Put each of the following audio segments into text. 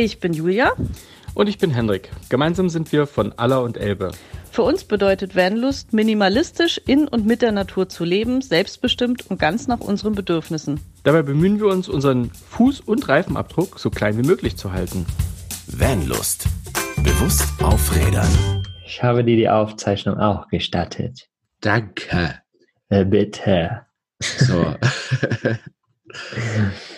Ich bin Julia. Und ich bin Henrik. Gemeinsam sind wir von Aller und Elbe. Für uns bedeutet Vanlust, minimalistisch in und mit der Natur zu leben, selbstbestimmt und ganz nach unseren Bedürfnissen. Dabei bemühen wir uns, unseren Fuß- und Reifenabdruck so klein wie möglich zu halten. Vanlust. Bewusst auf Rädern. Ich habe dir die Aufzeichnung auch gestattet. Danke. Äh, bitte. So.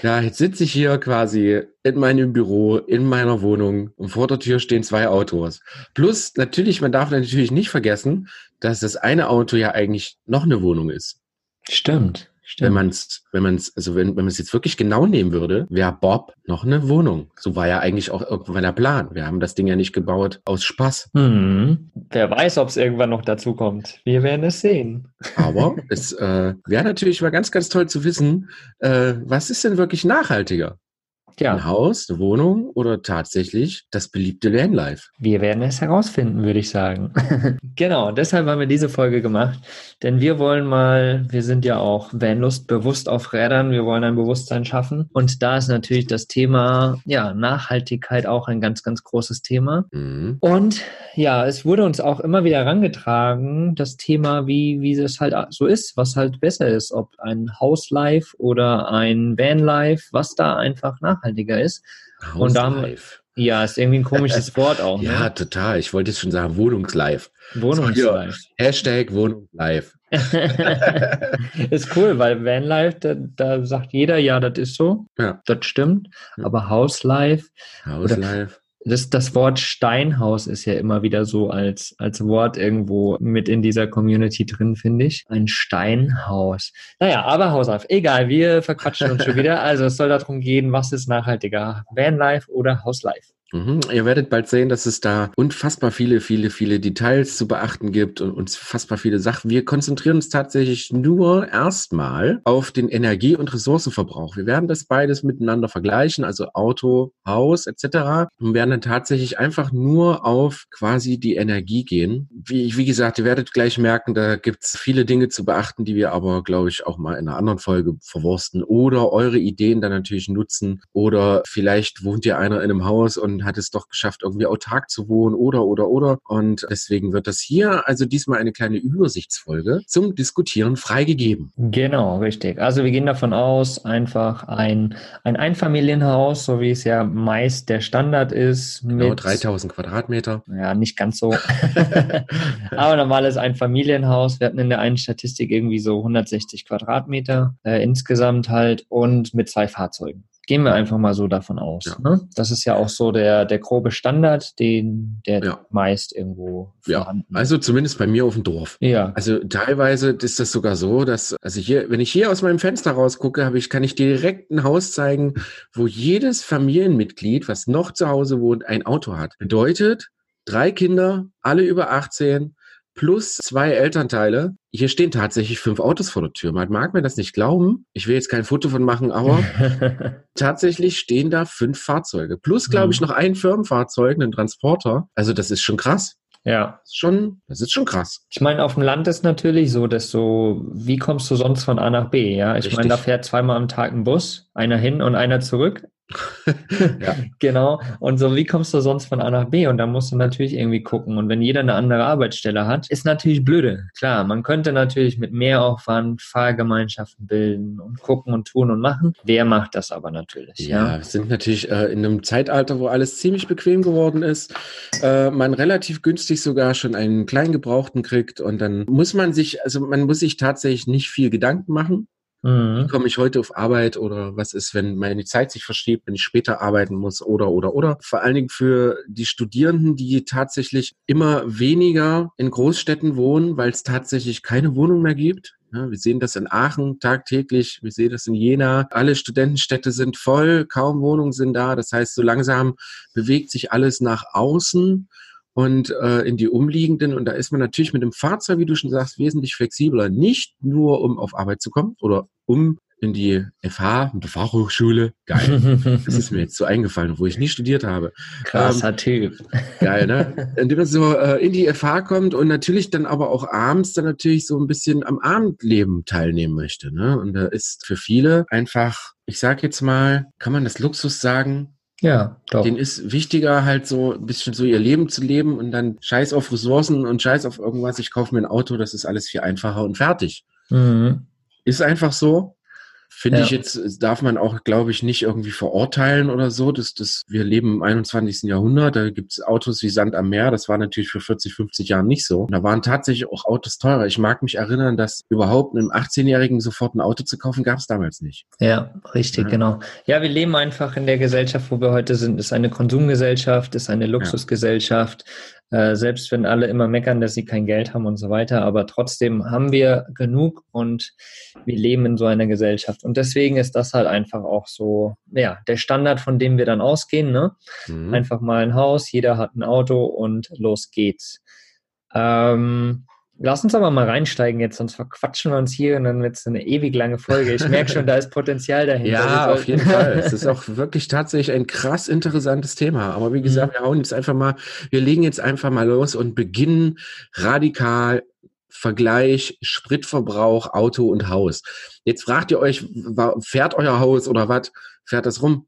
ja, jetzt sitze ich hier quasi in meinem Büro, in meiner Wohnung und vor der Tür stehen zwei Autos. Plus, natürlich, man darf natürlich nicht vergessen, dass das eine Auto ja eigentlich noch eine Wohnung ist. Stimmt. Stimmt. Wenn man es, wenn man es, also wenn, wenn man es jetzt wirklich genau nehmen würde, wäre Bob noch eine Wohnung. So war ja eigentlich auch irgendwann der Plan. Wir haben das Ding ja nicht gebaut aus Spaß. Hm. Wer weiß, ob es irgendwann noch dazu kommt. Wir werden es sehen. Aber es äh, wäre natürlich mal ganz, ganz toll zu wissen, äh, was ist denn wirklich nachhaltiger? Ja. Ein Haus, eine Wohnung oder tatsächlich das beliebte Vanlife? Wir werden es herausfinden, würde ich sagen. genau, deshalb haben wir diese Folge gemacht, denn wir wollen mal, wir sind ja auch Vanlust bewusst auf Rädern, wir wollen ein Bewusstsein schaffen und da ist natürlich das Thema, ja, Nachhaltigkeit auch ein ganz, ganz großes Thema. Mhm. Und ja, es wurde uns auch immer wieder herangetragen, das Thema, wie, wie es halt so ist, was halt besser ist, ob ein Hauslife oder ein Vanlife, was da einfach nachhaltig nachhaltiger ist. Und da ja, ist irgendwie ein komisches Wort auch. Ne? Ja, total. Ich wollte jetzt schon sagen, Wohnungslife. Wohnungslife. Hashtag Wohnungslife. ist cool, weil Vanlife, da, da sagt jeder, ja, das ist so. Ja. Das stimmt. Aber Houselife. Houselife. Das, das Wort Steinhaus ist ja immer wieder so als, als Wort irgendwo mit in dieser Community drin, finde ich. Ein Steinhaus. Naja, aber Hausreif. Egal, wir verquatschen uns schon wieder. Also es soll darum gehen, was ist nachhaltiger? Vanlife oder Hauslife? Mhm. Ihr werdet bald sehen, dass es da unfassbar viele, viele, viele Details zu beachten gibt und unfassbar viele Sachen. Wir konzentrieren uns tatsächlich nur erstmal auf den Energie- und Ressourcenverbrauch. Wir werden das beides miteinander vergleichen, also Auto, Haus etc. und werden dann tatsächlich einfach nur auf quasi die Energie gehen. Wie, wie gesagt, ihr werdet gleich merken, da gibt's viele Dinge zu beachten, die wir aber, glaube ich, auch mal in einer anderen Folge verwursten oder eure Ideen dann natürlich nutzen oder vielleicht wohnt ihr einer in einem Haus und hat es doch geschafft, irgendwie autark zu wohnen oder, oder, oder. Und deswegen wird das hier also diesmal eine kleine Übersichtsfolge zum Diskutieren freigegeben. Genau, richtig. Also wir gehen davon aus, einfach ein, ein Einfamilienhaus, so wie es ja meist der Standard ist. Genau, 3000 Quadratmeter. Ja, nicht ganz so. Aber normales Einfamilienhaus. Wir hatten in der einen Statistik irgendwie so 160 Quadratmeter äh, insgesamt halt und mit zwei Fahrzeugen. Gehen wir einfach mal so davon aus. Ja. Ne? Das ist ja auch so der, der grobe Standard, den der ja. meist irgendwo vorhanden Ja, also zumindest bei mir auf dem Dorf. Ja. Also teilweise ist das sogar so, dass, also hier, wenn ich hier aus meinem Fenster rausgucke, habe ich, kann ich direkt ein Haus zeigen, wo jedes Familienmitglied, was noch zu Hause wohnt, ein Auto hat. Bedeutet, drei Kinder, alle über 18, plus zwei Elternteile. Hier stehen tatsächlich fünf Autos vor der Tür. Man mag mir das nicht glauben. Ich will jetzt kein Foto von machen, aber tatsächlich stehen da fünf Fahrzeuge. Plus, glaube ich, mhm. noch ein Firmenfahrzeug, einen Transporter. Also das ist schon krass. Ja. Das ist schon, das ist schon krass. Ich meine, auf dem Land ist natürlich so, dass so, wie kommst du sonst von A nach B? Ja, ich meine, da fährt zweimal am Tag ein Bus, einer hin und einer zurück. Ja. Genau. Und so, wie kommst du sonst von A nach B? Und da musst du natürlich irgendwie gucken. Und wenn jeder eine andere Arbeitsstelle hat, ist natürlich blöde. Klar, man könnte natürlich mit mehr Aufwand Fahrgemeinschaften bilden und gucken und tun und machen. Wer macht das aber natürlich? Ja, ja? wir sind natürlich äh, in einem Zeitalter, wo alles ziemlich bequem geworden ist. Äh, man relativ günstig sogar schon einen kleinen Gebrauchten kriegt und dann muss man sich, also man muss sich tatsächlich nicht viel Gedanken machen. Mhm. Wie komme ich heute auf Arbeit oder was ist, wenn meine Zeit sich verschiebt, wenn ich später arbeiten muss oder oder oder. Vor allen Dingen für die Studierenden, die tatsächlich immer weniger in Großstädten wohnen, weil es tatsächlich keine Wohnung mehr gibt. Ja, wir sehen das in Aachen tagtäglich, wir sehen das in Jena. Alle Studentenstädte sind voll, kaum Wohnungen sind da. Das heißt, so langsam bewegt sich alles nach außen und äh, in die umliegenden. Und da ist man natürlich mit dem Fahrzeug, wie du schon sagst, wesentlich flexibler. Nicht nur, um auf Arbeit zu kommen oder um in die FH, die Fachhochschule. Geil. das ist mir jetzt so eingefallen, wo ich nie studiert habe. Krasser ähm, Typ. Geil, ne? Indem man so äh, in die FH kommt und natürlich dann aber auch abends dann natürlich so ein bisschen am Abendleben teilnehmen möchte. Ne? Und da ist für viele einfach, ich sag jetzt mal, kann man das Luxus sagen, Ja, doch. Den ist wichtiger, halt so ein bisschen so ihr Leben zu leben und dann scheiß auf Ressourcen und scheiß auf irgendwas. Ich kaufe mir ein Auto, das ist alles viel einfacher und fertig. Mhm. Ist einfach so. Finde Ja. ich jetzt, darf man auch, glaube ich, nicht irgendwie verurteilen oder so. Das, das, wir leben im 21. Jahrhundert, da gibt's Autos wie Sand am Meer. Das war natürlich für 40, 50 Jahren nicht so. Da waren tatsächlich auch Autos teurer. Ich mag mich erinnern, dass überhaupt einem 18-Jährigen sofort ein Auto zu kaufen, gab's damals nicht. Ja, richtig, Ja. genau. Ja, wir leben einfach in der Gesellschaft, wo wir heute sind. Ist eine Konsumgesellschaft, ist eine Luxusgesellschaft. Äh, selbst wenn alle immer meckern, dass sie kein Geld haben und so weiter, aber trotzdem haben wir genug und wir leben in so einer Gesellschaft. Und deswegen ist das halt einfach auch so, ja, der Standard, von dem wir dann ausgehen, ne? Mhm. Einfach mal ein Haus, jeder hat ein Auto und los geht's. Ähm, lass uns aber mal reinsteigen jetzt, sonst verquatschen wir uns hier und dann wird es eine ewig lange Folge. Ich merke schon, da ist Potenzial dahinter. Ja, auf jeden Fall. Es ist auch wirklich tatsächlich ein krass interessantes Thema. Aber wie gesagt, wir hauen jetzt einfach mal, wir legen jetzt einfach mal los und beginnen radikal Vergleich Spritverbrauch, Auto und Haus. Jetzt fragt ihr euch, fährt euer Haus oder was? Fährt das rum?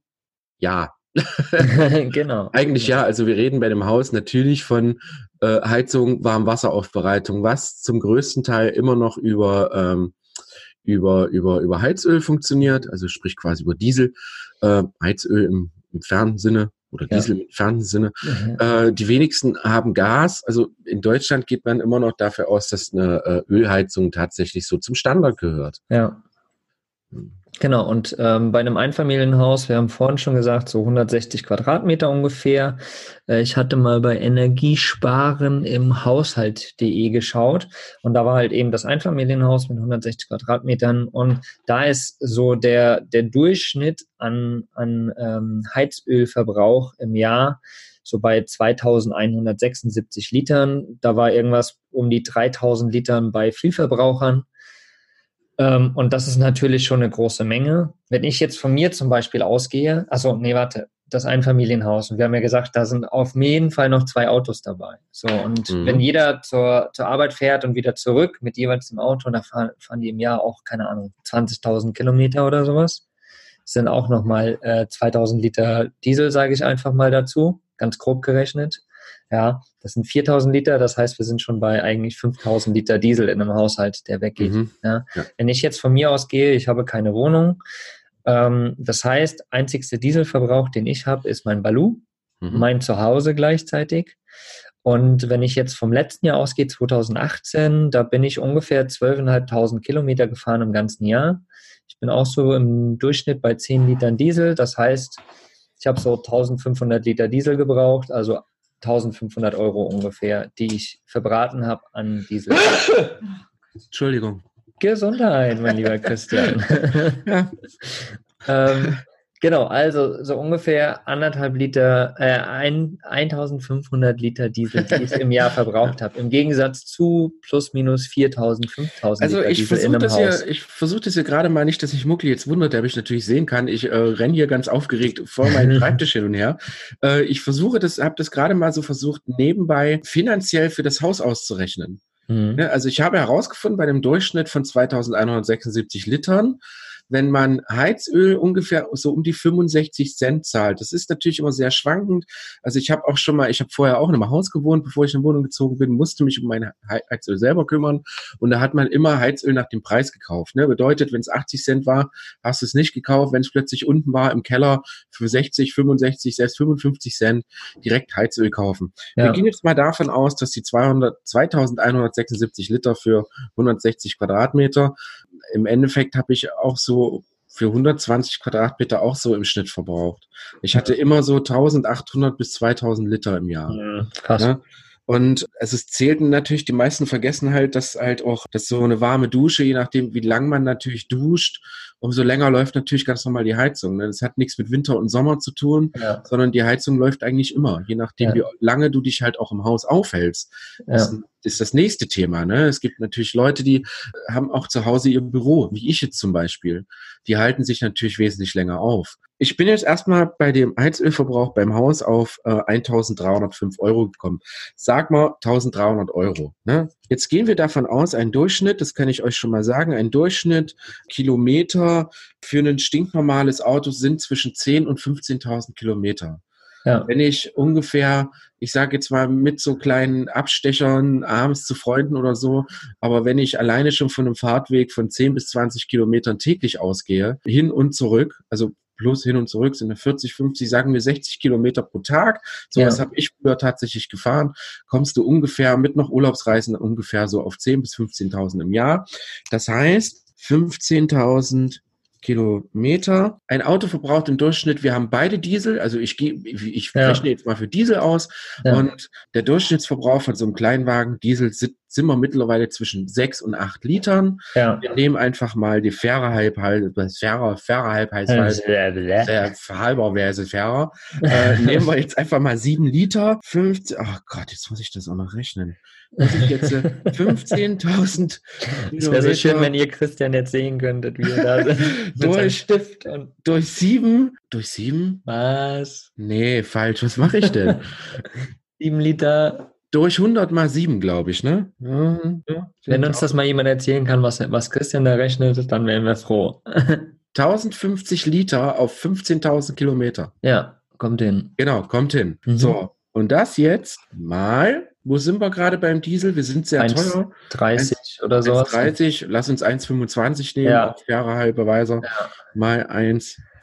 Ja, genau. eigentlich ja. Also wir reden bei dem Haus natürlich von äh, Heizung, Warmwasseraufbereitung, was zum größten Teil immer noch über ähm, über über über Heizöl funktioniert, also sprich quasi über Diesel, äh, Heizöl im, im fernen Sinne oder Ja. Diesel im fernen Sinne. Mhm. Äh, die wenigsten haben Gas. Also in Deutschland geht man immer noch dafür aus, dass eine äh, Ölheizung tatsächlich so zum Standard gehört. Ja. Genau, und ähm, bei einem Einfamilienhaus, wir haben vorhin schon gesagt, so 160 Quadratmeter ungefähr. Äh, ich hatte mal bei Energiesparen im Haushalt.de geschaut und da war halt eben das Einfamilienhaus mit 160 Quadratmetern und da ist so der, der Durchschnitt an, an ähm, Heizölverbrauch im Jahr so bei 2176 Litern. Da war irgendwas um die 3000 Litern bei Vielverbrauchern. Ähm, und das ist natürlich schon eine große Menge. Wenn ich jetzt von mir zum Beispiel ausgehe, also nee, warte, das Einfamilienhaus, und wir haben ja gesagt, da sind auf jeden Fall noch zwei Autos dabei. So, und Mhm. wenn jeder zur, zur Arbeit fährt und wieder zurück mit jeweils dem Auto, da fahren, fahren die im Jahr auch, keine Ahnung, 20.000 Kilometer oder sowas. Das sind auch nochmal äh, 2000 Liter Diesel, sage ich einfach mal dazu, ganz grob gerechnet. Ja, das sind 4000 Liter, das heißt, wir sind schon bei eigentlich 5000 Liter Diesel in einem Haushalt, der weggeht. Mhm. Ja. Ja. Wenn ich jetzt von mir aus gehe, ich habe keine Wohnung, ähm, das heißt, einzigste Dieselverbrauch, den ich habe, ist mein Balu, Mhm. mein Zuhause gleichzeitig. Und wenn ich jetzt vom letzten Jahr ausgehe, 2018, da bin ich ungefähr 12.500 Kilometer gefahren im ganzen Jahr. Ich bin auch so im Durchschnitt bei 10 Litern Diesel. Das heißt, ich habe so 1500 Liter Diesel gebraucht, also 1500 Euro ungefähr, die ich verbraten habe an Diesel. Entschuldigung. Gesundheit, mein lieber Christian. Ja. ähm, genau, also so ungefähr anderthalb Liter, äh, ein, 1500 Liter Diesel, die ich im Jahr verbraucht habe. Im Gegensatz zu plus minus 4000, 5000 Also Liter ich Diesel in versuche einem das Haus. hier, ich versuche das hier gerade mal nicht, dass sich Mucki jetzt wundert, der mich natürlich sehen kann. Ich äh, renne hier ganz aufgeregt vor meinem Schreibtisch hin und her. Äh, ich versuche das, habe das gerade mal so versucht, nebenbei finanziell für das Haus auszurechnen. Mhm. Ne, Also ich habe herausgefunden, bei dem Durchschnitt von 2176 Litern, wenn man Heizöl ungefähr so um die 65 Cent zahlt. Das ist natürlich immer sehr schwankend. Also ich habe auch schon mal, ich habe vorher auch in einem Haus gewohnt, bevor ich in eine Wohnung gezogen bin, musste mich um mein Hei- Heizöl selber kümmern. Und da hat man immer Heizöl nach dem Preis gekauft. Ne? Bedeutet, wenn es 80 Cent war, hast du es nicht gekauft. Wenn es plötzlich unten war im Keller für 60, 65, selbst 55 Cent, direkt Heizöl kaufen. Wir Ja. gehen jetzt mal davon aus, dass die 200, 2176 Liter für 160 Quadratmeter, im Endeffekt habe ich auch so für 120 Quadratmeter auch so im Schnitt verbraucht. Ich hatte immer so 1800 bis 2000 Liter im Jahr. Mhm. Krass. Ja? Und es ist, zählten natürlich, die meisten vergessen halt, dass halt auch, dass so eine warme Dusche, je nachdem, wie lang man natürlich duscht, umso länger läuft natürlich ganz normal die Heizung. Ne? Das hat nichts mit Winter und Sommer zu tun, Ja. sondern die Heizung läuft eigentlich immer, je nachdem, Ja. wie lange du dich halt auch im Haus aufhältst. Ja. Das, ist das nächste Thema. Ne? Es gibt natürlich Leute, die haben auch zu Hause ihr Büro, wie ich jetzt zum Beispiel. Die halten sich natürlich wesentlich länger auf. Ich bin jetzt erstmal bei dem Heizölverbrauch beim Haus auf äh, 1305 Euro gekommen. Sag mal 1300 Euro. Ne? Jetzt gehen wir davon aus, ein Durchschnitt, das kann ich euch schon mal sagen, ein Durchschnitt Kilometer für ein stinknormales Auto sind zwischen 10 und 15.000 Kilometer. Ja. Wenn ich ungefähr, ich sage jetzt mal mit so kleinen Abstechern abends zu Freunden oder so, aber wenn ich alleine schon von einem Fahrtweg von 10 bis 20 Kilometern täglich ausgehe, hin und zurück, also plus hin und zurück sind 40, 50, sagen wir 60 Kilometer pro Tag. So ja. was habe ich früher tatsächlich gefahren. Kommst du ungefähr mit noch Urlaubsreisen ungefähr so auf 10 bis 15.000 im Jahr. Das heißt, 15.000 Kilometer. Ein Auto verbraucht im Durchschnitt, wir haben beide Diesel, also ich gehe, ich ja. rechne jetzt mal für Diesel aus ja. und der Durchschnittsverbrauch von so einem Kleinwagen Diesel sind, sind wir mittlerweile zwischen sechs und acht Litern. Ja. Wir nehmen einfach mal die faire Halb, das faire, faire Halb heißt halt, der halberweise fairer. äh, nehmen wir jetzt einfach mal sieben Liter, 50, ach Gott, jetzt muss ich das auch noch rechnen muss ich jetzt 15.000 Es wäre so schön, wenn ihr Christian jetzt sehen könntet, wie er da durch, Stift und durch sieben, durch sieben? Was? Nee, falsch. Was mache ich denn? sieben Liter. Durch 100 mal sieben, glaube ich, ne? Ja, ja, wenn uns das mal jemand erzählen kann, was, was Christian da rechnet, dann wären wir froh. 1050 Liter auf 15.000 Kilometer. Ja, kommt hin. Genau, kommt hin. Mhm. So, und das jetzt mal wo sind wir gerade beim Diesel? Wir sind sehr 1, teuer. 30 oder so. 30, lass uns 1,25 nehmen, ja. auf Jahre halbe Weiser. Ja. Mal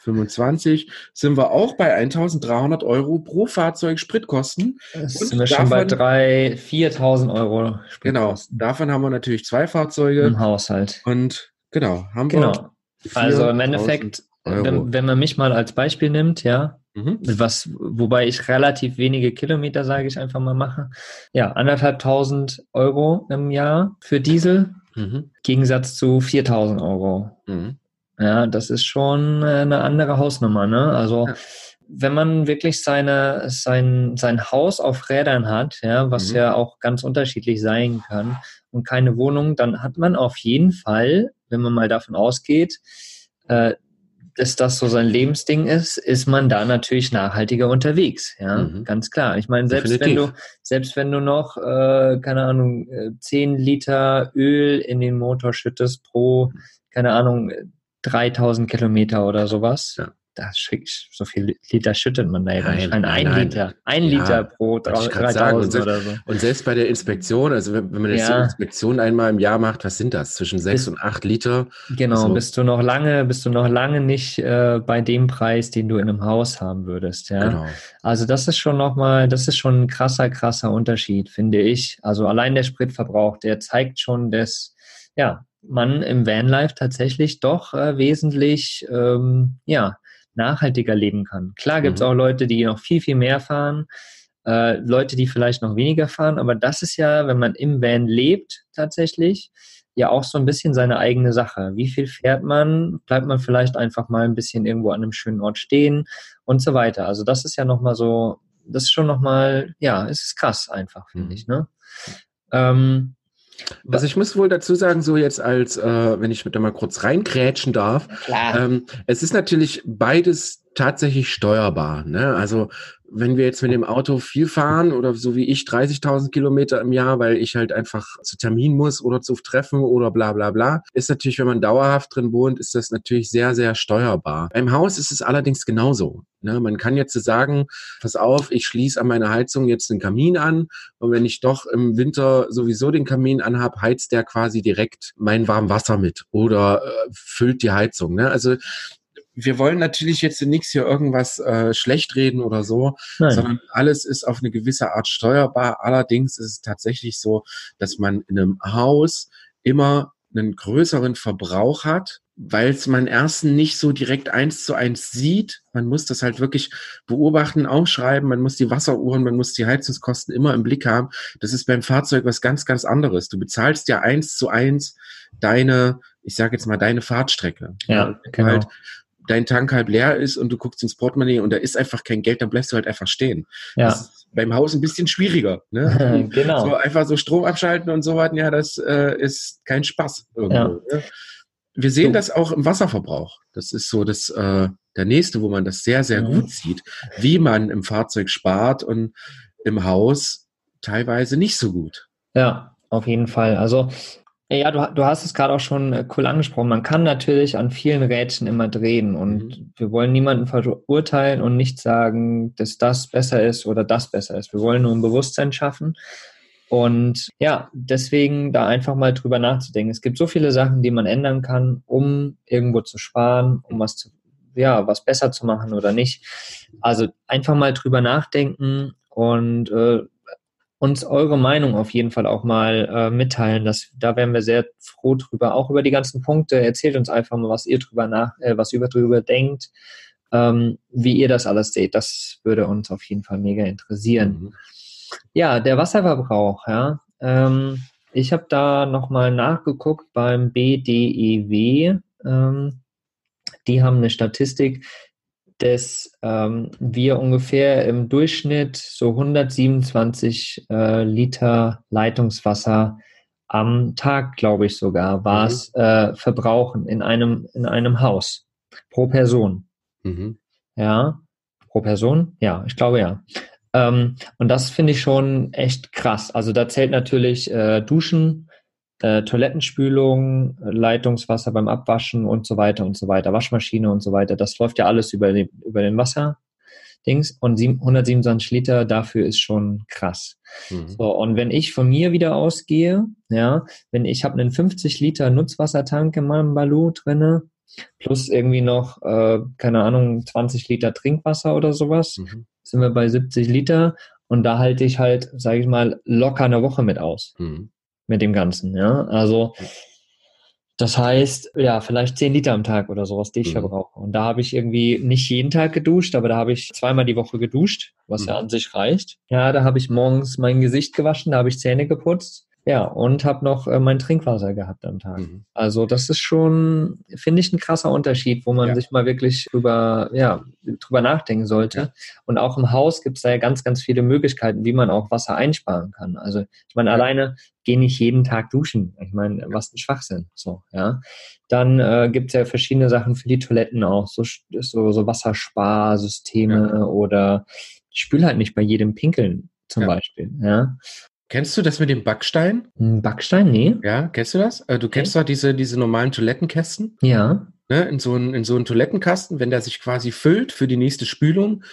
1,25 sind wir auch bei 1300 Euro pro Fahrzeug Spritkosten. Das sind wir davon, schon bei 3.000, 4.000 Euro Spritkosten. Genau, davon haben wir natürlich zwei Fahrzeuge. Im Haushalt. Und genau, haben genau. wir. Also im Endeffekt, wenn, wenn, man mich mal als Beispiel nimmt, ja, Mhm. Was, wobei ich relativ wenige Kilometer, sage ich einfach mal, mache. Ja, anderthalbtausend Euro im Jahr für Diesel, mhm. Gegensatz zu 4000 Euro. Mhm. Ja, das ist schon eine andere Hausnummer, ne? Also, ja. wenn man wirklich seine, sein, sein Haus auf Rädern hat, ja, was mhm. ja auch ganz unterschiedlich sein kann, und keine Wohnung, dann hat man auf jeden Fall, wenn man mal davon ausgeht, äh, dass das so sein Lebensding ist, ist man da natürlich nachhaltiger unterwegs. Ja, mhm. ganz klar. Ich meine, selbst Definitiv. wenn du, selbst wenn du noch, äh, keine Ahnung, 10 äh, Liter Öl in den Motor schüttest pro, keine Ahnung, 3000 Kilometer oder sowas, ja das so viel Liter schüttet man da ja nicht. Ein, ein Liter, ein ja, Liter pro 3000 oder so. Und selbst bei der Inspektion, also wenn, wenn man jetzt ja. die Inspektion einmal im Jahr macht, was sind das? Zwischen sechs und acht Liter? Genau, also, bist du noch lange, bist du noch lange nicht äh, bei dem Preis, den du in einem Haus haben würdest. Ja? Genau. Also das ist schon nochmal, das ist schon ein krasser, krasser Unterschied, finde ich. Also allein der Spritverbrauch, der zeigt schon, dass ja, man im Vanlife tatsächlich doch äh, wesentlich ähm, ja, nachhaltiger leben kann. Klar gibt es mhm. auch Leute, die noch viel, viel mehr fahren, äh, Leute, die vielleicht noch weniger fahren, aber das ist ja, wenn man im Van lebt tatsächlich, ja auch so ein bisschen seine eigene Sache. Wie viel fährt man? Bleibt man vielleicht einfach mal ein bisschen irgendwo an einem schönen Ort stehen und so weiter. Also das ist ja nochmal so, das ist schon nochmal, ja, es ist krass einfach, finde mhm. ich. Ne? Ähm, also ich muss wohl dazu sagen, so jetzt als, äh, wenn ich mit da mal kurz reinkrätschen darf, ähm, es ist natürlich beides tatsächlich steuerbar. Ne? Also wenn wir jetzt mit dem Auto viel fahren oder so wie ich 30.000 Kilometer im Jahr, weil ich halt einfach zu Termin muss oder zu Treffen oder bla bla bla, ist natürlich, wenn man dauerhaft drin wohnt, ist das natürlich sehr, sehr steuerbar. Im Haus ist es allerdings genauso. Ne? Man kann jetzt sagen, pass auf, ich schließe an meiner Heizung jetzt den Kamin an und wenn ich doch im Winter sowieso den Kamin anhab, heizt der quasi direkt mein warmes Wasser mit oder äh, füllt die Heizung. Ne? Also wir wollen natürlich jetzt nichts hier irgendwas äh, schlecht reden oder so, Nein. sondern alles ist auf eine gewisse Art steuerbar. Allerdings ist es tatsächlich so, dass man in einem Haus immer einen größeren Verbrauch hat, weil es man ersten nicht so direkt eins zu eins sieht. Man muss das halt wirklich beobachten, aufschreiben, man muss die Wasseruhren, man muss die Heizungskosten immer im Blick haben. Das ist beim Fahrzeug was ganz, ganz anderes. Du bezahlst ja eins zu eins deine, ich sage jetzt mal, deine Fahrtstrecke. Ja, genau. Halt dein Tank halb leer ist und du guckst ins Portemonnaie und da ist einfach kein Geld, dann bleibst du halt einfach stehen. Ja. Das, beim Haus ein bisschen schwieriger. Ne? genau. So einfach so Strom abschalten und so weiter, ja, das äh, ist kein Spaß irgendwo. Ja. Ne? Wir sehen So. das auch im Wasserverbrauch. Das ist so das, äh, der nächste, wo man das sehr, sehr Mhm. gut sieht, wie man im Fahrzeug spart und im Haus teilweise nicht so gut. Ja, auf jeden Fall. Also, ja, du, du hast es gerade auch schon äh, cool angesprochen. Man kann natürlich an vielen Rädchen immer drehen und Mhm. wir wollen niemanden verurteilen und nicht sagen, dass das besser ist oder das besser ist. Wir wollen nur ein Bewusstsein schaffen. Und ja, deswegen da einfach mal drüber nachzudenken. Es gibt so viele Sachen, die man ändern kann, um irgendwo zu sparen, um was zu, ja, was besser zu machen oder nicht. Also einfach mal drüber nachdenken und äh, uns eure Meinung auf jeden Fall auch mal äh, mitteilen. Das, da wären wir sehr froh drüber. Auch über die ganzen Punkte. Erzählt uns einfach mal, was ihr drüber nach, äh, was ihr drüber denkt, ähm, wie ihr das alles seht. Das würde uns auf jeden Fall mega interessieren. Mhm. Ja, der Wasserverbrauch, ja. Ähm, ich habe da nochmal nachgeguckt beim BDEW. Ähm, die haben eine Statistik, dass ähm, wir ungefähr im Durchschnitt so 127 äh, Liter Leitungswasser am Tag, glaube ich sogar, war es, äh, verbrauchen in einem, in einem Haus pro Person. Mhm. Ja, pro Person? Ja, ich glaube ja. Ähm, und das finde ich schon echt krass. Also da zählt natürlich äh, Duschen, äh, Toilettenspülung, äh, Leitungswasser beim Abwaschen und so weiter und so weiter, Waschmaschine und so weiter. Das läuft ja alles über den, über den Wasserdings und sieben- 127 Liter dafür ist schon krass. Mhm. So, und wenn ich von mir wieder ausgehe, ja, wenn ich habe einen 50 Liter Nutzwassertank in meinem Balu drinne, plus irgendwie noch, äh, keine Ahnung, 20 Liter Trinkwasser oder sowas, Mhm. sind wir bei 70 Liter und da halte ich halt, sage ich mal, locker eine Woche mit aus, Mhm. Mit dem Ganzen, ja, also das heißt, ja, vielleicht 10 Liter am Tag oder sowas, die ich Mhm. verbrauche. Und da habe ich irgendwie nicht jeden Tag geduscht, aber da habe ich zweimal die Woche geduscht, was ja Mhm. an sich reicht. Ja, da habe ich morgens mein Gesicht gewaschen, da habe ich Zähne geputzt. Ja, und habe noch äh, mein Trinkwasser gehabt am Tag. Mhm. Also das ist schon, finde ich, ein krasser Unterschied, wo man Ja. sich mal wirklich drüber, ja, drüber nachdenken sollte. Und auch im Haus gibt es da ja ganz, ganz viele Möglichkeiten, wie man auch Wasser einsparen kann. Also ich meine, Ja. alleine geh nicht jeden Tag duschen. Ich meine, was ein Schwachsinn. So, ja. Dann äh, gibt es ja verschiedene Sachen für die Toiletten auch, so, so, so Wassersparsysteme oder spül halt nicht bei jedem Pinkeln zum Ja. Beispiel. Ja. Kennst du das mit dem Backstein? Ein Backstein? Nee. Ja, kennst du das? Äh, Du kennst doch diese, diese normalen Toilettenkästen, Ja. ne? In so einen, in so einen Toilettenkasten, wenn der sich quasi füllt für die nächste Spülung,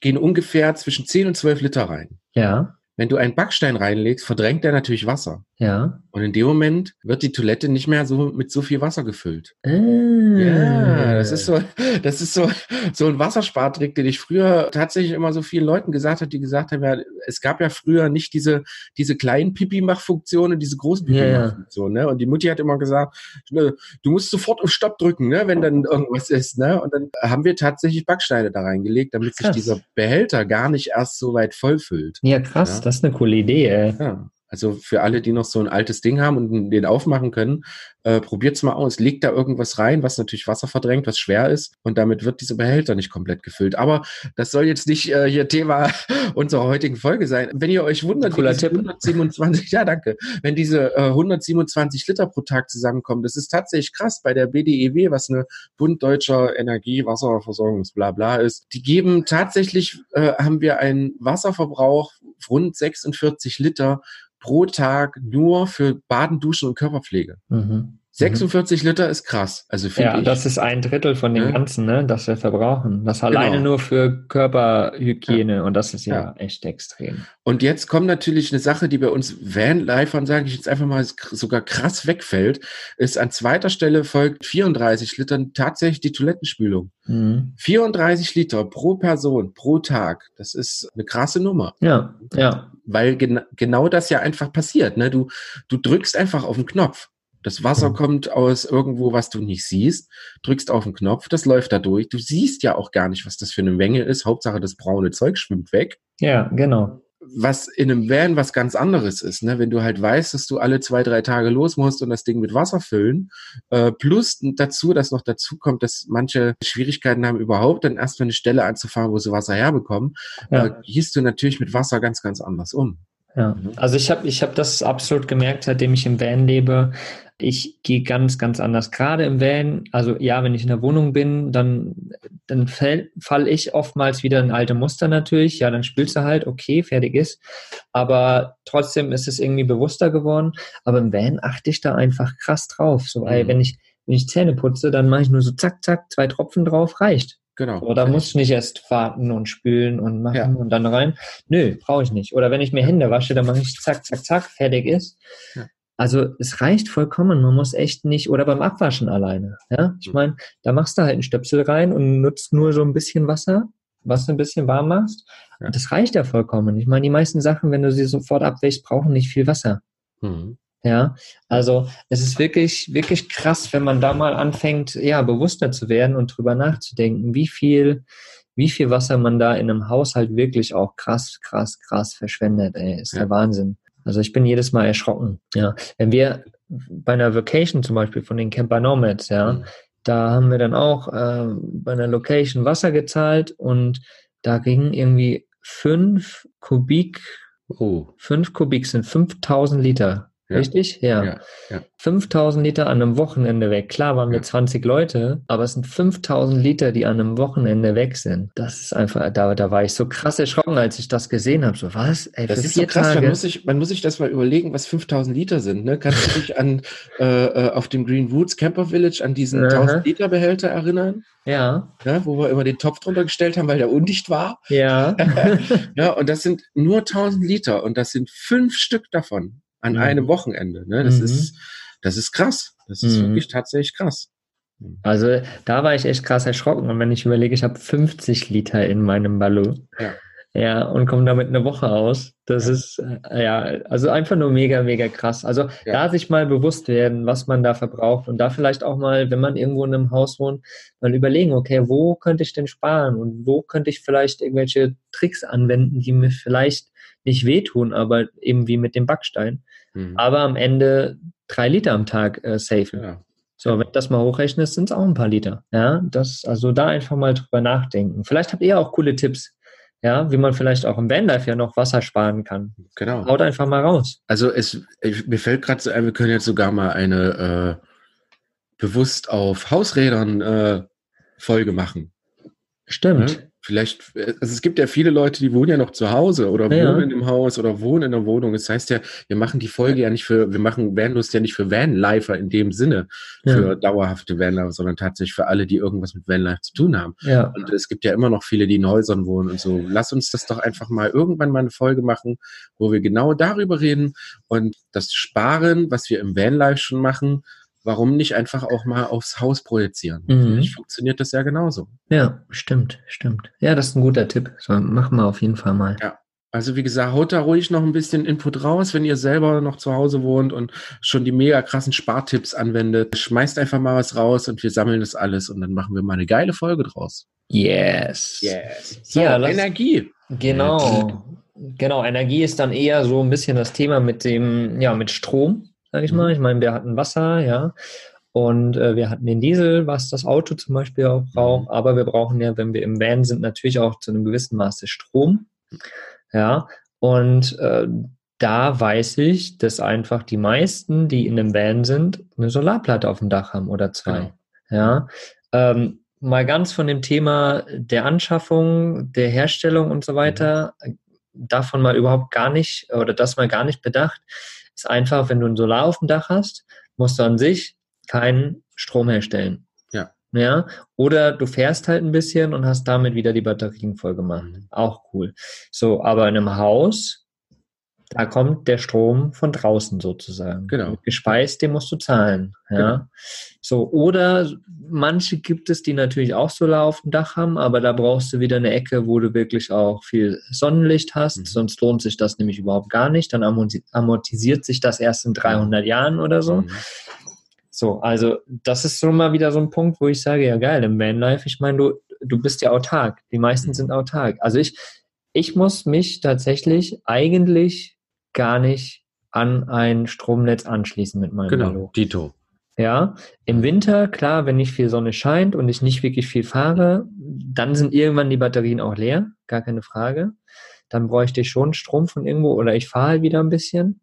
gehen ungefähr zwischen 10 und 12 Liter rein. Ja. Wenn du einen Backstein reinlegst, verdrängt der natürlich Wasser. Ja. Und in dem Moment wird die Toilette nicht mehr so mit so viel Wasser gefüllt. Ah. Ja, das ist so, das ist so, so ein Wasserspartrick, den ich früher tatsächlich immer so vielen Leuten gesagt habe, die gesagt haben, ja, es gab ja früher nicht diese, diese kleinen Pipi-Mach-Funktionen, diese großen. Pipi-Mach-Funktionen, ne? Und die Mutti hat immer gesagt, ne, du musst sofort auf Stopp drücken, ne, wenn dann irgendwas ist, ne? Und dann haben wir tatsächlich Backsteine da reingelegt, damit sich Krass. dieser Behälter gar nicht erst so weit vollfüllt. Ja, krass, Ja. Das ist eine coole Idee. Ja. Also für alle, die noch so ein altes Ding haben und den aufmachen können, äh, probiert's mal aus. Legt da irgendwas rein, was natürlich Wasser verdrängt, was schwer ist und damit wird dieser Behälter nicht komplett gefüllt. Aber das soll jetzt nicht äh, hier Thema unserer heutigen Folge sein. Wenn ihr euch wundert, wie diese Tipp. 127, ja danke, wenn diese äh, 127 Liter pro Tag zusammenkommen, das ist tatsächlich krass bei der BDEW, was eine Bund Deutscher Energie, Wasserversorgungs, bla bla ist. Die geben tatsächlich, äh, haben wir einen Wasserverbrauch rund 46 Liter pro Tag nur für Baden, Duschen und Körperpflege. Mhm. 46 Liter ist krass. Also Ja, ich. das ist ein Drittel von dem Ja. Ganzen, ne, das wir verbrauchen. Das alleine Genau. nur für Körperhygiene und das ist ja, Ja. echt extrem. Und jetzt kommt natürlich eine Sache, die bei uns Vanlifern, sage ich jetzt einfach mal, sogar krass wegfällt, ist an zweiter Stelle folgt 34 Litern tatsächlich die Toilettenspülung. Mhm. 34 Liter pro Person pro Tag. Das ist eine krasse Nummer. Ja, ja, Weil gen genau das ja einfach passiert. Ne? Du, du drückst einfach auf den Knopf. Das Wasser Mhm. kommt aus irgendwo, was du nicht siehst, drückst auf den Knopf, das läuft da durch. Du siehst ja auch gar nicht, was das für eine Menge ist. Hauptsache, das braune Zeug schwimmt weg. ja, genau. was in einem Van was ganz anderes ist, ne? wenn du halt weißt, dass du alle zwei, drei Tage los musst und das Ding mit Wasser füllen, äh, plus dazu, dass noch dazu kommt, dass manche Schwierigkeiten haben, überhaupt dann erstmal eine Stelle anzufahren, wo sie Wasser herbekommen, ja. äh, gehst du natürlich mit Wasser ganz, ganz anders um. Ja, mhm. also ich habe ich hab das absolut gemerkt, seitdem ich im Van lebe. Ich gehe ganz, ganz anders. Gerade im Van, also ja, wenn ich in der Wohnung bin, dann, dann falle fall ich oftmals wieder in alte Muster natürlich. Ja, dann spielst du halt, okay, fertig ist. Aber trotzdem ist es irgendwie bewusster geworden. Aber im Van achte ich da einfach krass drauf. So, weil mhm. wenn ich, wenn ich Zähne putze, dann mache ich nur so zack, zack, zwei Tropfen drauf, reicht. Genau. Oder muss ich nicht erst warten und spülen und machen ja. und dann rein. Nö, brauche ich nicht. Oder wenn ich mir Hände wasche, dann mache ich zack, zack, zack, fertig ist. Ja. Also es reicht vollkommen. Man muss echt nicht, oder beim Abwaschen alleine. Ja, ich meine, da machst du halt einen Stöpsel rein und nutzt nur so ein bisschen Wasser, was du ein bisschen warm machst. Ja. Das reicht ja vollkommen. Ich meine, die meisten Sachen, wenn du sie sofort abwächst, brauchen nicht viel Wasser. Mhm. Ja, also es ist wirklich, wirklich krass, wenn man da mal anfängt, ja, bewusster zu werden und drüber nachzudenken, wie viel, wie viel Wasser man da in einem Haushalt wirklich auch krass, krass, krass verschwendet, ey, ist ja. der Wahnsinn. Also ich bin jedes Mal erschrocken, ja. Wenn wir bei einer Vacation zum Beispiel von den Camper Nomads, ja, mhm. da haben wir dann auch äh, bei einer Location Wasser gezahlt und da gingen irgendwie fünf Kubik, oh. fünf Kubik sind 5000 Liter ja. Richtig? Ja. ja. ja. 5000 Liter an einem Wochenende weg. Klar waren wir ja. 20 Leute, aber es sind 5000 Liter, die an einem Wochenende weg sind. Das ist einfach, da, da war ich so krass erschrocken, als ich das gesehen habe. So, was? Ey, das ist so krass, Tage? man muss, sich, man muss sich das mal überlegen, was 5000 Liter sind. Ne? Kannst du dich an, äh, äh, auf dem Green Woods Camper Village an diesen 1000 Liter Behälter erinnern? Ja. ja. Wo wir immer den Topf drunter gestellt haben, weil der undicht war. Ja. ja, und das sind nur 1000 Liter und das sind fünf Stück davon an einem Wochenende. Ne? Das mhm. ist, das ist krass. Das ist mhm. wirklich tatsächlich krass. Also da war ich echt krass erschrocken. Und wenn ich überlege, ich habe 50 Liter in meinem Ballon. Ja. Ja, und komme damit eine Woche aus. Das ja. ist, äh, ja, also einfach nur mega, mega krass. Also ja. da sich mal bewusst werden, was man da verbraucht und da vielleicht auch mal, wenn man irgendwo in einem Haus wohnt, mal überlegen, okay, wo könnte ich denn sparen und wo könnte ich vielleicht irgendwelche Tricks anwenden, die mir vielleicht nicht wehtun, aber eben wie mit dem Backstein. Mhm. Aber am Ende drei Liter am Tag äh, safe. Ja. So, wenn du das mal hochrechnest, sind es auch ein paar Liter. Ja, das, also da einfach mal drüber nachdenken. Vielleicht habt ihr auch coole Tipps, ja, wie man vielleicht auch im Vanlife ja noch Wasser sparen kann. Genau. Haut einfach mal raus. Also es, ich, mir fällt gerade so ein, wir können jetzt sogar mal eine äh, bewusst auf Hausrädern äh, Folge machen. Stimmt. Ja? Vielleicht, äh, also es gibt ja viele Leute, die wohnen ja noch zu Hause oder ja. wohnen im Haus oder wohnen in der Wohnung. Das heißt ja, wir machen die Folge ja nicht für, wir machen Vanlust ja nicht für Vanlifer in dem Sinne, für ja. dauerhafte Vanlifer, sondern tatsächlich für alle, die irgendwas mit Vanlife zu tun haben. Ja. Und es gibt ja immer noch viele, die in Häusern wohnen und so. Lass uns das doch einfach mal irgendwann mal eine Folge machen, wo wir genau darüber reden und das Sparen, was wir im Vanlife schon machen, warum nicht einfach auch mal aufs Haus projizieren? Mhm. Vielleicht funktioniert das ja genauso. Ja, stimmt, stimmt. Ja, das ist ein guter Tipp. So, machen wir auf jeden Fall mal. Ja. Also wie gesagt, haut da ruhig noch ein bisschen Input raus, wenn ihr selber noch zu Hause wohnt und schon die mega krassen Spartipps anwendet. Schmeißt einfach mal was raus und wir sammeln das alles und dann machen wir mal eine geile Folge draus. Yes. Yes. So, ja, Energie. Genau. Energie. Genau, Energie ist dann eher so ein bisschen das Thema mit dem, ja, mit Strom sage ich mal. Mhm. Ich meine, wir hatten Wasser, ja. Und äh, wir hatten den Diesel, was das Auto zum Beispiel auch braucht. Mhm. Aber wir brauchen ja, wenn wir im Van sind, natürlich auch zu einem gewissen Maße Strom. Ja. Und äh, da weiß ich, dass einfach die meisten, die in einem Van sind, eine Solarplatte auf dem Dach haben oder zwei. Genau. Ja. Ähm, mal ganz von dem Thema der Anschaffung, der Herstellung und so weiter, mhm. davon mal überhaupt gar nicht oder das mal gar nicht bedacht ist einfach, wenn du ein Solar auf dem Dach hast, musst du an sich keinen Strom herstellen. Ja. Ja. Oder du fährst halt ein bisschen und hast damit wieder die Batterien voll gemacht. Mhm. Auch cool. So, aber in einem Haus da kommt der Strom von draußen sozusagen. Genau. Gespeist, den musst du zahlen. Ja. Genau. So, oder manche gibt es, die natürlich auch Solar auf dem Dach haben, aber da brauchst du wieder eine Ecke, wo du wirklich auch viel Sonnenlicht hast, mhm. sonst lohnt sich das nämlich überhaupt gar nicht. Dann amortisiert sich das erst in 300 Jahren oder so. Mhm. So, also das ist schon mal wieder so ein Punkt, wo ich sage, ja geil, im Vanlife, ich meine, du, du bist ja autark. Die meisten mhm. sind autark. Also ich, ich muss mich tatsächlich eigentlich gar nicht an ein Stromnetz anschließen mit meinem Genau, Velo. Dito. Ja, im Winter, klar, wenn nicht viel Sonne scheint und ich nicht wirklich viel fahre, dann sind irgendwann die Batterien auch leer, gar keine Frage. Dann bräuchte ich schon Strom von irgendwo oder ich fahre halt wieder ein bisschen.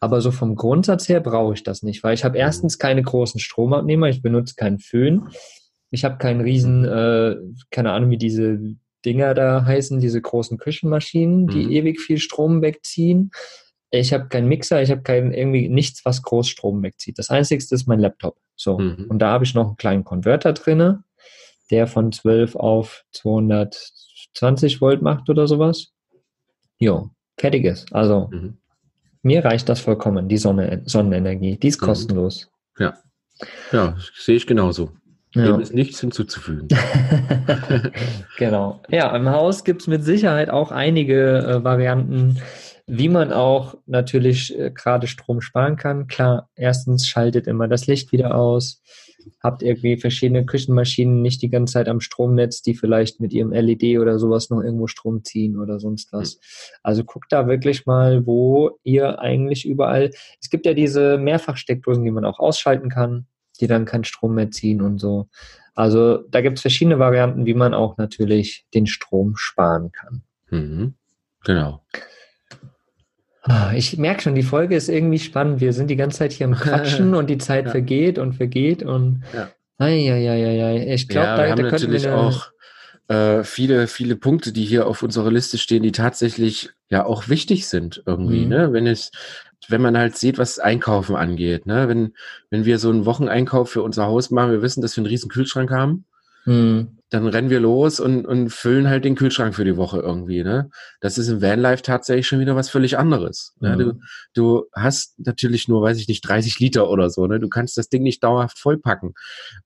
Aber so vom Grundsatz her brauche ich das nicht, weil ich habe erstens keine großen Stromabnehmer, ich benutze keinen Föhn, ich habe keinen riesen, äh, keine Ahnung, wie diese Dinger da heißen, diese großen Küchenmaschinen, die Mhm. ewig viel Strom wegziehen. Ich habe keinen Mixer, ich habe kein irgendwie nichts, was groß Strom wegzieht. Das Einzige ist mein Laptop. So. Mhm. Und da habe ich noch einen kleinen Konverter drinne, der von 12 auf 220 Volt macht oder sowas. Jo, fertig ist. Also Mhm. mir reicht das vollkommen, die Sonne, Sonnenenergie. Die ist Mhm. kostenlos. Ja, sehe ich genauso. Ja. Dem ist nichts hinzuzufügen. genau. Ja, im Haus gibt es mit Sicherheit auch einige äh, Varianten, wie man auch natürlich äh, gerade Strom sparen kann. Klar, erstens schaltet immer das Licht wieder aus. Habt irgendwie verschiedene Küchenmaschinen nicht die ganze Zeit am Stromnetz, die vielleicht mit ihrem LED oder sowas noch irgendwo Strom ziehen oder sonst was. Also guckt da wirklich mal, wo ihr eigentlich überall. Es gibt ja diese Mehrfachsteckdosen, die man auch ausschalten kann, die dann keinen Strom mehr ziehen und so. Also da gibt es verschiedene Varianten, wie man auch natürlich den Strom sparen kann. Mhm. Genau. Ah, Ich merke schon, die Folge ist irgendwie spannend. Wir sind die ganze Zeit hier am Quatschen und die Zeit Ja. vergeht und vergeht und Ja. Eieieiei. ich glaube, ja, da, wir haben da natürlich wir auch äh, viele, viele Punkte, die hier auf unserer Liste stehen, die tatsächlich ja auch wichtig sind irgendwie, Mhm. ne? Wenn es, wenn man halt sieht, was Einkaufen angeht, ne? Wenn, wenn wir so einen Wocheneinkauf für unser Haus machen, wir wissen, dass wir einen riesen Kühlschrank haben, Hm. Dann rennen wir los und, und füllen halt den Kühlschrank für die Woche irgendwie, ne? Das ist im Vanlife tatsächlich schon wieder was völlig anderes. Ne? Mhm. Du, du hast natürlich nur, weiß ich nicht, 30 Liter oder so, ne? Du kannst das Ding nicht dauerhaft vollpacken.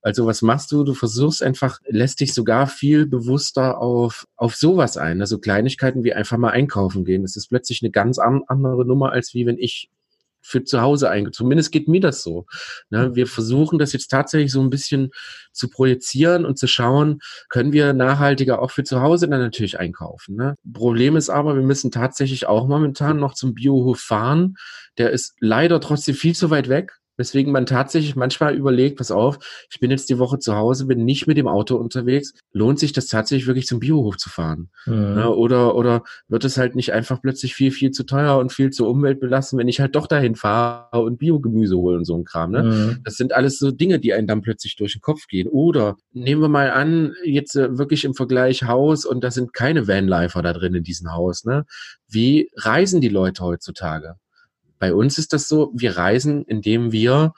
Also was machst du? Du versuchst einfach, lässt dich sogar viel bewusster auf, auf sowas ein. Also Kleinigkeiten wie einfach mal einkaufen gehen. Das ist plötzlich eine ganz an, andere Nummer, als wie wenn ich für zu Hause einge. Zumindest geht mir das so. Ne? Wir versuchen das jetzt tatsächlich so ein bisschen zu projizieren und zu schauen, können wir nachhaltiger auch für zu Hause dann natürlich einkaufen. Ne? Problem ist aber, wir müssen tatsächlich auch momentan noch zum Biohof fahren. Der ist leider trotzdem viel zu weit weg. Weswegen man tatsächlich manchmal überlegt, pass auf, ich bin jetzt die Woche zu Hause, bin nicht mit dem Auto unterwegs. Lohnt sich das tatsächlich wirklich zum Biohof zu fahren? Hm. Ne? Oder, oder wird es halt nicht einfach plötzlich viel, viel zu teuer und viel zu umweltbelastend, wenn ich halt doch dahin fahre und Biogemüse hole und so ein Kram. Ne? Hm. Das sind alles so Dinge, die einem dann plötzlich durch den Kopf gehen. Oder nehmen wir mal an, jetzt äh, wirklich im Vergleich Haus und da sind keine Vanlifer da drin in diesem Haus. Ne? Wie reisen die Leute heutzutage? Bei uns ist das so, wir reisen, indem wir,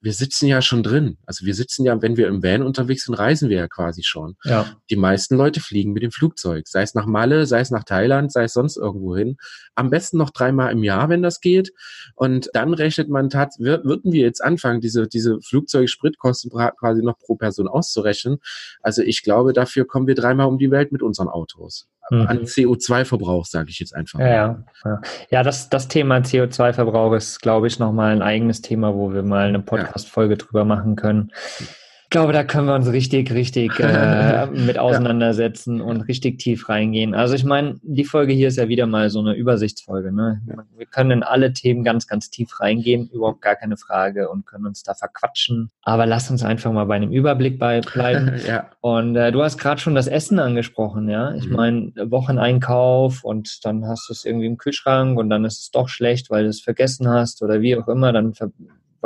wir sitzen ja schon drin. Also wir sitzen ja, wenn wir im Van unterwegs sind, reisen wir ja quasi schon. Ja. Die meisten Leute fliegen mit dem Flugzeug, sei es nach Malle, sei es nach Thailand, sei es sonst irgendwo hin. Am besten noch dreimal im Jahr, wenn das geht. Und dann rechnet man tats wir- würden wir jetzt anfangen, diese, diese Flugzeugspritkosten quasi noch pro Person auszurechnen. Also ich glaube, dafür kommen wir dreimal um die Welt mit unseren Autos. Mhm. An CO2-Verbrauch, sage ich jetzt einfach. Ja, ja. ja. ja das, das Thema CO2-Verbrauch ist, glaube ich, nochmal ein eigenes Thema, wo wir mal eine Podcast-Folge drüber machen können. Ich glaube, da können wir uns richtig, richtig äh, mit auseinandersetzen und richtig tief reingehen. Also ich meine, die Folge hier ist ja wieder mal so eine Übersichtsfolge. Ne? Wir können in alle Themen ganz, ganz tief reingehen, überhaupt gar keine Frage und können uns da verquatschen. Aber lass uns einfach mal bei einem Überblick bei bleiben. ja. Und äh, du hast gerade schon das Essen angesprochen, ja. Ich Mhm. meine, Wocheneinkauf und dann hast du es irgendwie im Kühlschrank und dann ist es doch schlecht, weil du es vergessen hast oder wie auch immer, dann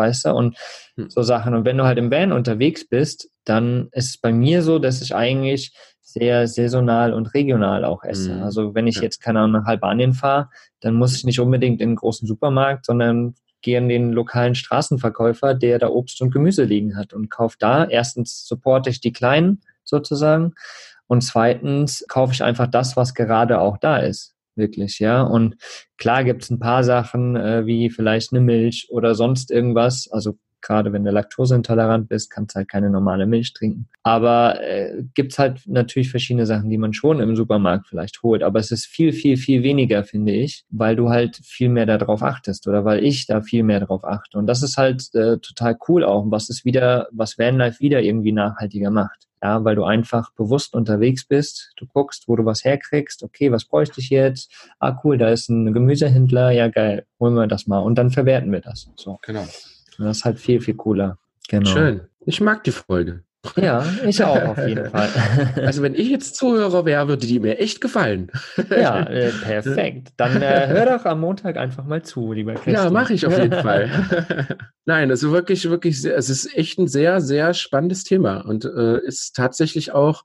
weißt du, und Mhm. so Sachen. Und wenn du halt im Van unterwegs bist, dann ist es bei mir so, dass ich eigentlich sehr saisonal und regional auch esse. Mhm. Also wenn ich Ja. jetzt, keine Ahnung, nach Albanien fahre, dann muss ich nicht unbedingt in einen großen Supermarkt, sondern gehe in den lokalen Straßenverkäufer, der da Obst und Gemüse liegen hat und kaufe da. Erstens supporte ich die Kleinen sozusagen und zweitens kaufe ich einfach das, was gerade auch da ist. Wirklich, ja. Und klar gibt es ein paar Sachen, äh, wie vielleicht eine Milch oder sonst irgendwas. Also Gerade wenn du laktoseintolerant bist, kannst halt keine normale Milch trinken. Aber äh, gibt's halt natürlich verschiedene Sachen, die man schon im Supermarkt vielleicht holt. Aber es ist viel, viel, viel weniger, finde ich, weil du halt viel mehr darauf achtest oder weil ich da viel mehr darauf achte. Und das ist halt äh, total cool auch, was es wieder, was Vanlife wieder irgendwie nachhaltiger macht. Ja, weil du einfach bewusst unterwegs bist. Du guckst, wo du was herkriegst. Okay, was bräuchte ich jetzt? Ah, cool, da ist ein Gemüsehändler. Ja, geil. Holen wir das mal. Und dann verwerten wir das. So. Genau. Das ist halt viel, viel cooler. Genau. Schön. Ich mag die Folge. Ja, ich auch auf jeden Fall. Also wenn ich jetzt Zuhörer wäre, würde die mir echt gefallen. Ja, äh, perfekt. Dann äh, hör doch am Montag einfach mal zu, lieber Christian. Ja, mache ich auf jeden Fall. Nein, also wirklich, wirklich, sehr, es ist echt ein sehr, sehr spannendes Thema und äh, ist tatsächlich auch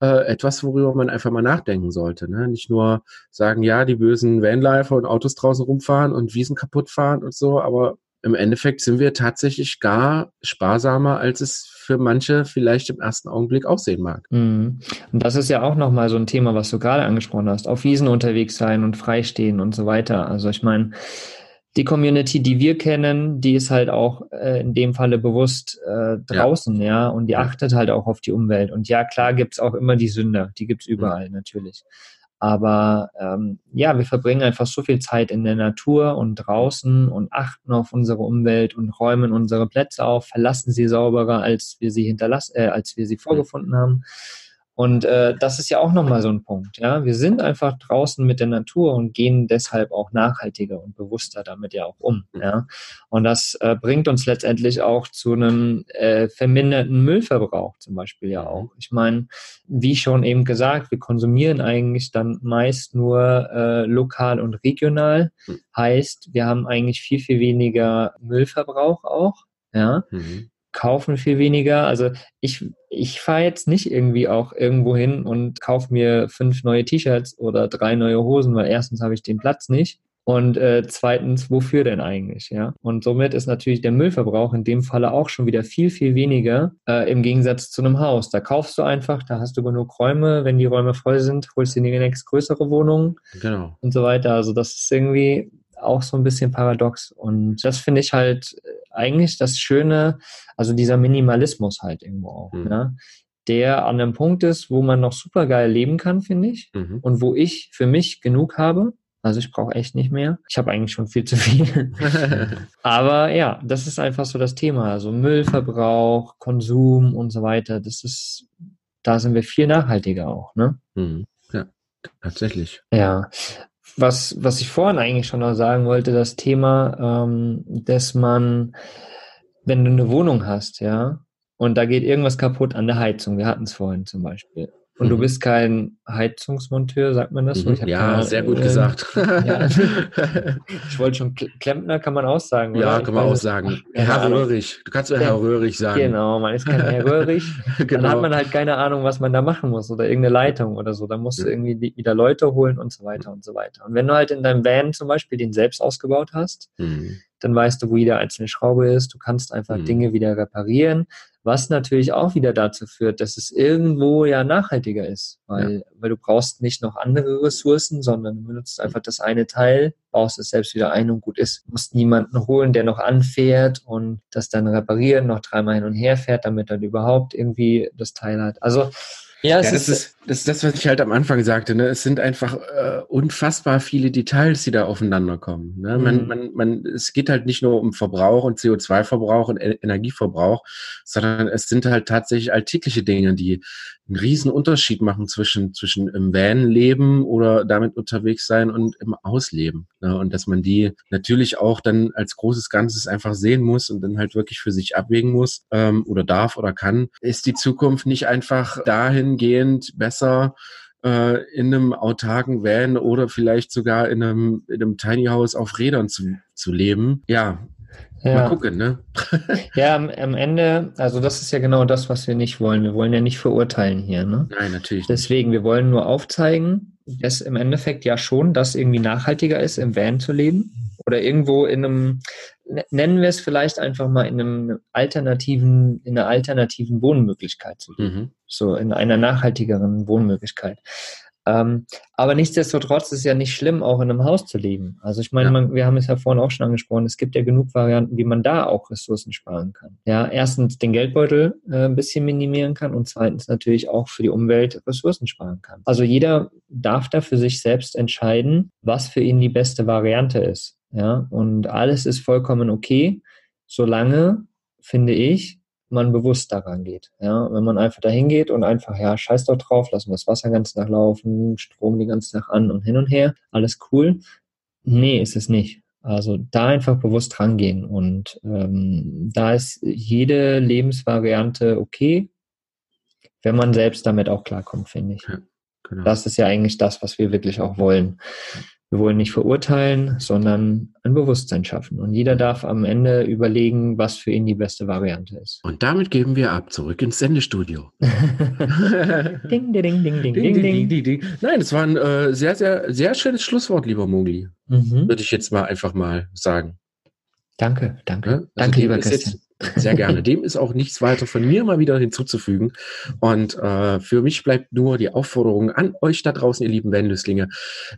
äh, etwas, worüber man einfach mal nachdenken sollte. Ne? Nicht nur sagen, ja, die bösen Vanlifer und Autos draußen rumfahren und Wiesen kaputt fahren und so, aber im Endeffekt sind wir tatsächlich gar sparsamer, als es für manche vielleicht im ersten Augenblick aussehen mag. Mhm. Und das ist ja auch nochmal so ein Thema, was du gerade angesprochen hast. Auf Wiesen unterwegs sein und freistehen und so weiter. Also ich meine, die Community, die wir kennen, die ist halt auch äh, in dem Falle bewusst äh, draußen, ja. ja, und die achtet halt auch auf die Umwelt. Und ja, klar gibt's auch immer die Sünder, die gibt's überall mhm. natürlich. Aber ähm, ja, wir verbringen einfach so viel Zeit in der Natur und draußen und achten auf unsere Umwelt und räumen unsere Plätze auf, verlassen sie sauberer, als wir sie hinterlassen, äh, als wir sie vorgefunden haben. Und äh, das ist ja auch nochmal so ein Punkt. Ja, wir sind einfach draußen mit der Natur und gehen deshalb auch nachhaltiger und bewusster damit ja auch um. Ja, und das äh, bringt uns letztendlich auch zu einem äh, verminderten Müllverbrauch zum Beispiel ja auch. Ich meine, wie schon eben gesagt, wir konsumieren eigentlich dann meist nur äh, lokal und regional. Mhm. Heißt, wir haben eigentlich viel viel weniger Müllverbrauch auch. Ja. Mhm kaufen viel weniger. Also ich, ich fahre jetzt nicht irgendwie auch irgendwo hin und kaufe mir fünf neue T-Shirts oder drei neue Hosen, weil erstens habe ich den Platz nicht. Und äh, zweitens, wofür denn eigentlich? Ja. Und somit ist natürlich der Müllverbrauch in dem Falle auch schon wieder viel, viel weniger äh, im Gegensatz zu einem Haus. Da kaufst du einfach, da hast du genug Räume. Wenn die Räume voll sind, holst du dir die nächst größere Wohnung genau. und so weiter. Also das ist irgendwie auch so ein bisschen paradox. Und das finde ich halt eigentlich das Schöne, also dieser Minimalismus halt irgendwo auch, mhm. ne? der an einem Punkt ist, wo man noch super geil leben kann, finde ich, mhm. und wo ich für mich genug habe. Also ich brauche echt nicht mehr. Ich habe eigentlich schon viel zu viel. Aber ja, das ist einfach so das Thema. Also Müllverbrauch, Konsum und so weiter. Das ist, da sind wir viel nachhaltiger auch, ne? Mhm. Ja, tatsächlich. Ja was, was ich vorhin eigentlich schon noch sagen wollte, das Thema, ähm, dass man, wenn du eine Wohnung hast, ja, und da geht irgendwas kaputt an der Heizung, wir hatten es vorhin zum Beispiel, und mhm. du bist kein Heizungsmonteur, sagt man das? Mhm. ja, sehr gut äh, gesagt. Ja. ich wollte schon Klempner, kann man auch sagen. Ja, kann man auch sagen. Herr Röhrig. Du kannst ja Herr Röhrig sagen. Genau, man ist kein Herr Röhrig. genau. Dann hat man halt keine Ahnung, was man da machen muss oder irgendeine Leitung oder so. Dann musst du irgendwie wieder Leute holen und so weiter und so weiter. Und wenn du halt in deinem Van zum Beispiel den selbst ausgebaut hast, mhm. Dann weißt du, wo jede einzelne Schraube ist. Du kannst einfach mhm. Dinge wieder reparieren was natürlich auch wieder dazu führt, dass es irgendwo ja nachhaltiger ist, weil, ja. weil du brauchst nicht noch andere Ressourcen, sondern du benutzt einfach das eine Teil, baust es selbst wieder ein und gut ist. Du musst niemanden holen, der noch anfährt und das dann reparieren, noch dreimal hin und her fährt, damit er überhaupt irgendwie das Teil hat. Also ja, ja das, ist, das ist das, was ich halt am Anfang sagte. Ne? Es sind einfach äh, unfassbar viele Details, die da aufeinander kommen. Ne? Man, mhm. man, man, es geht halt nicht nur um Verbrauch und CO2-Verbrauch und e Energieverbrauch, sondern es sind halt tatsächlich alltägliche Dinge, die einen riesen Unterschied machen zwischen, zwischen im Van leben oder damit unterwegs sein und im Ausleben. Ne? Und dass man die natürlich auch dann als großes Ganzes einfach sehen muss und dann halt wirklich für sich abwägen muss ähm, oder darf oder kann. Ist die Zukunft nicht einfach dahingehend besser, äh, in einem autarken Van oder vielleicht sogar in einem, in einem Tiny House auf Rädern zu, zu leben? Ja, ja. Mal gucken, ne? ja, am, am, Ende, also das ist ja genau das, was wir nicht wollen. Wir wollen ja nicht verurteilen hier, ne? Nein, natürlich. Deswegen, wir wollen nur aufzeigen, dass im Endeffekt ja schon das irgendwie nachhaltiger ist, im Van zu leben. Oder irgendwo in einem, nennen wir es vielleicht einfach mal in einem alternativen, in einer alternativen Wohnmöglichkeit zu leben. Mhm. So in einer nachhaltigeren Wohnmöglichkeit. Ähm, aber nichtsdestotrotz ist es ja nicht schlimm, auch in einem Haus zu leben. Also ich meine, Ja. man, wir haben es ja vorhin auch schon angesprochen, es gibt ja genug Varianten, wie man da auch Ressourcen sparen kann. Ja, erstens den Geldbeutel äh, ein bisschen minimieren kann und zweitens natürlich auch für die Umwelt Ressourcen sparen kann. Also jeder darf da für sich selbst entscheiden, was für ihn die beste Variante ist. Ja, und alles ist vollkommen okay, solange, finde ich, man bewusst daran geht. Ja, wenn man einfach dahin geht und einfach, ja, scheiß doch drauf, lassen wir das Wasser ganz Tag laufen, Strom die ganze Tag an und hin und her, alles cool. Nee, ist es nicht. Also da einfach bewusst rangehen und ähm, da ist jede Lebensvariante okay, wenn man selbst damit auch klarkommt, finde ich. Genau. Das ist ja eigentlich das, was wir wirklich auch wollen. Wir wollen nicht verurteilen, sondern ein Bewusstsein schaffen. Und jeder darf am Ende überlegen, was für ihn die beste Variante ist. Und damit geben wir ab, zurück ins Sendestudio. ding, ding, ding, ding, ding, ding, ding. ding, ding. Nein, es war ein äh, sehr, sehr, sehr schönes Schlusswort, lieber Mogli. Mhm. Würde ich jetzt mal einfach mal sagen. Danke, danke. Ne? Also danke, lieber ist Christian. Jetzt, sehr gerne. Dem ist auch nichts weiter von mir mal wieder hinzuzufügen. Und äh, für mich bleibt nur die Aufforderung an euch da draußen, ihr lieben Vanlüsslinge.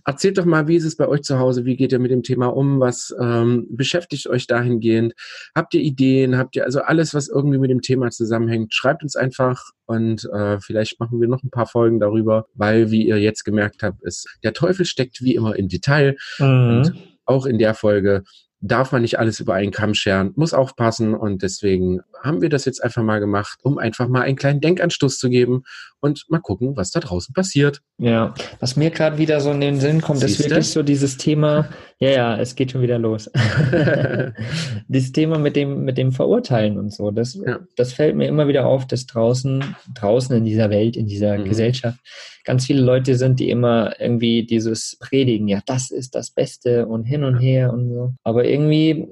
Erzählt doch mal, wie ist es bei euch zu Hause? Wie geht ihr mit dem Thema um? Was ähm, beschäftigt euch dahingehend? Habt ihr Ideen? Habt ihr also alles, was irgendwie mit dem Thema zusammenhängt? Schreibt uns einfach und äh, vielleicht machen wir noch ein paar Folgen darüber, weil, wie ihr jetzt gemerkt habt, ist der Teufel steckt wie immer im Detail. Mhm. Und auch in der Folge darf man nicht alles über einen Kamm scheren, muss aufpassen. Und deswegen haben wir das jetzt einfach mal gemacht, um einfach mal einen kleinen Denkanstoß zu geben und mal gucken, was da draußen passiert. Ja, was mir gerade wieder so in den Sinn kommt, ist Siehste? wirklich so dieses Thema, ja, ja, es geht schon wieder los. dieses Thema mit dem, mit dem Verurteilen und so, das, Ja. das fällt mir immer wieder auf, dass draußen, draußen in dieser Welt, in dieser Mhm. Gesellschaft, ganz viele Leute sind, die immer irgendwie dieses predigen, ja, das ist das Beste und hin und her und so. Aber irgendwie,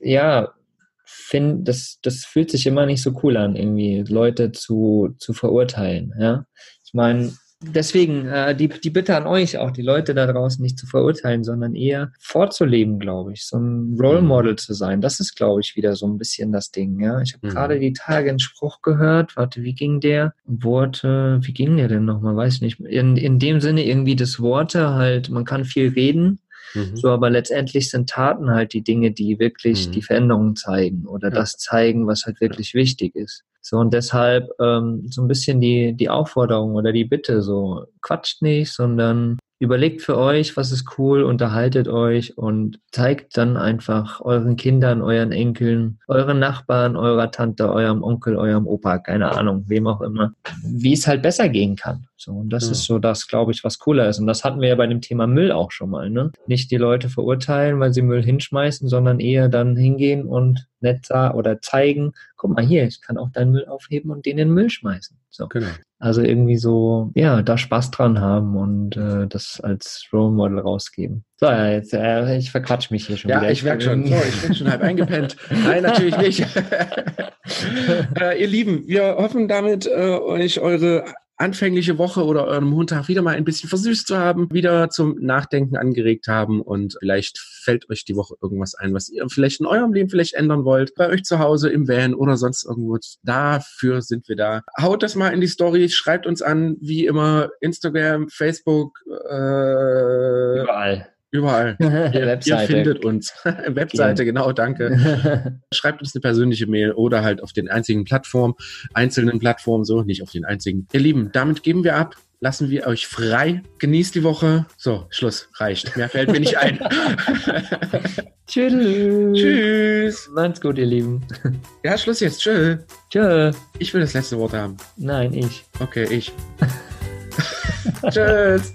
ja, find, das, das fühlt sich immer nicht so cool an, irgendwie Leute zu, zu verurteilen, ja. Ich meine, deswegen äh, die, die Bitte an euch, auch die Leute da draußen nicht zu verurteilen, sondern eher vorzuleben, glaube ich, so ein Role Mhm. Model zu sein. Das ist, glaube ich, wieder so ein bisschen das Ding. Ja, ich habe Mhm. gerade die Tage einen Spruch gehört. Warte, wie ging der? Worte, wie ging der denn nochmal? Weiß nicht. In, in dem Sinne irgendwie das Worte halt. Man kann viel reden, Mhm. so, aber letztendlich sind Taten halt die Dinge, die wirklich Mhm. die Veränderung zeigen oder Ja. das zeigen, was halt wirklich wichtig ist. So, und deshalb ähm, so ein bisschen die, die Aufforderung oder die Bitte, so quatscht nicht, sondern überlegt für euch, was ist cool, unterhaltet euch und zeigt dann einfach euren Kindern, euren Enkeln, euren Nachbarn, eurer Tante, eurem Onkel, eurem Opa, keine Ahnung, wem auch immer, wie es halt besser gehen kann. So, und das Ja. ist so das, glaube ich, was cooler ist. Und das hatten wir ja bei dem Thema Müll auch schon mal, ne? Nicht die Leute verurteilen, weil sie Müll hinschmeißen, sondern eher dann hingehen und nett sa- oder zeigen, guck mal hier, ich kann auch deinen Müll aufheben und den in den Müll schmeißen. So. Genau. Also irgendwie so, ja, da Spaß dran haben und äh, das als Role Model rausgeben. So, ja, jetzt, äh, ich verquatsch mich hier schon Ja, wieder. ich merke schon. So, ich bin schon halb eingepennt. Nein, natürlich nicht. äh, ihr Lieben, wir hoffen damit, äh, euch eure anfängliche Woche oder euren Montag wieder mal ein bisschen versüßt zu haben, wieder zum Nachdenken angeregt haben und vielleicht fällt euch die Woche irgendwas ein, was ihr vielleicht in eurem Leben vielleicht ändern wollt, bei euch zu Hause im Van oder sonst irgendwo. Dafür sind wir da. Haut das mal in die Story, schreibt uns an, wie immer, Instagram, Facebook, äh, Überall. Überall. Ihr, ihr findet uns. Webseite, genau, danke. Schreibt uns eine persönliche Mail oder halt auf den einzigen Plattformen, einzelnen Plattformen, so, nicht auf den einzigen. Ihr Lieben, damit geben wir ab. Lassen wir euch frei. Genießt die Woche. So, Schluss. Reicht. Mehr fällt mir nicht ein. Tschüss. Tschüss. Macht's gut, ihr Lieben. Ja, Schluss jetzt. Tschö. Tschö. Ich will das letzte Wort haben. Nein, ich. Okay, ich. Tschüss.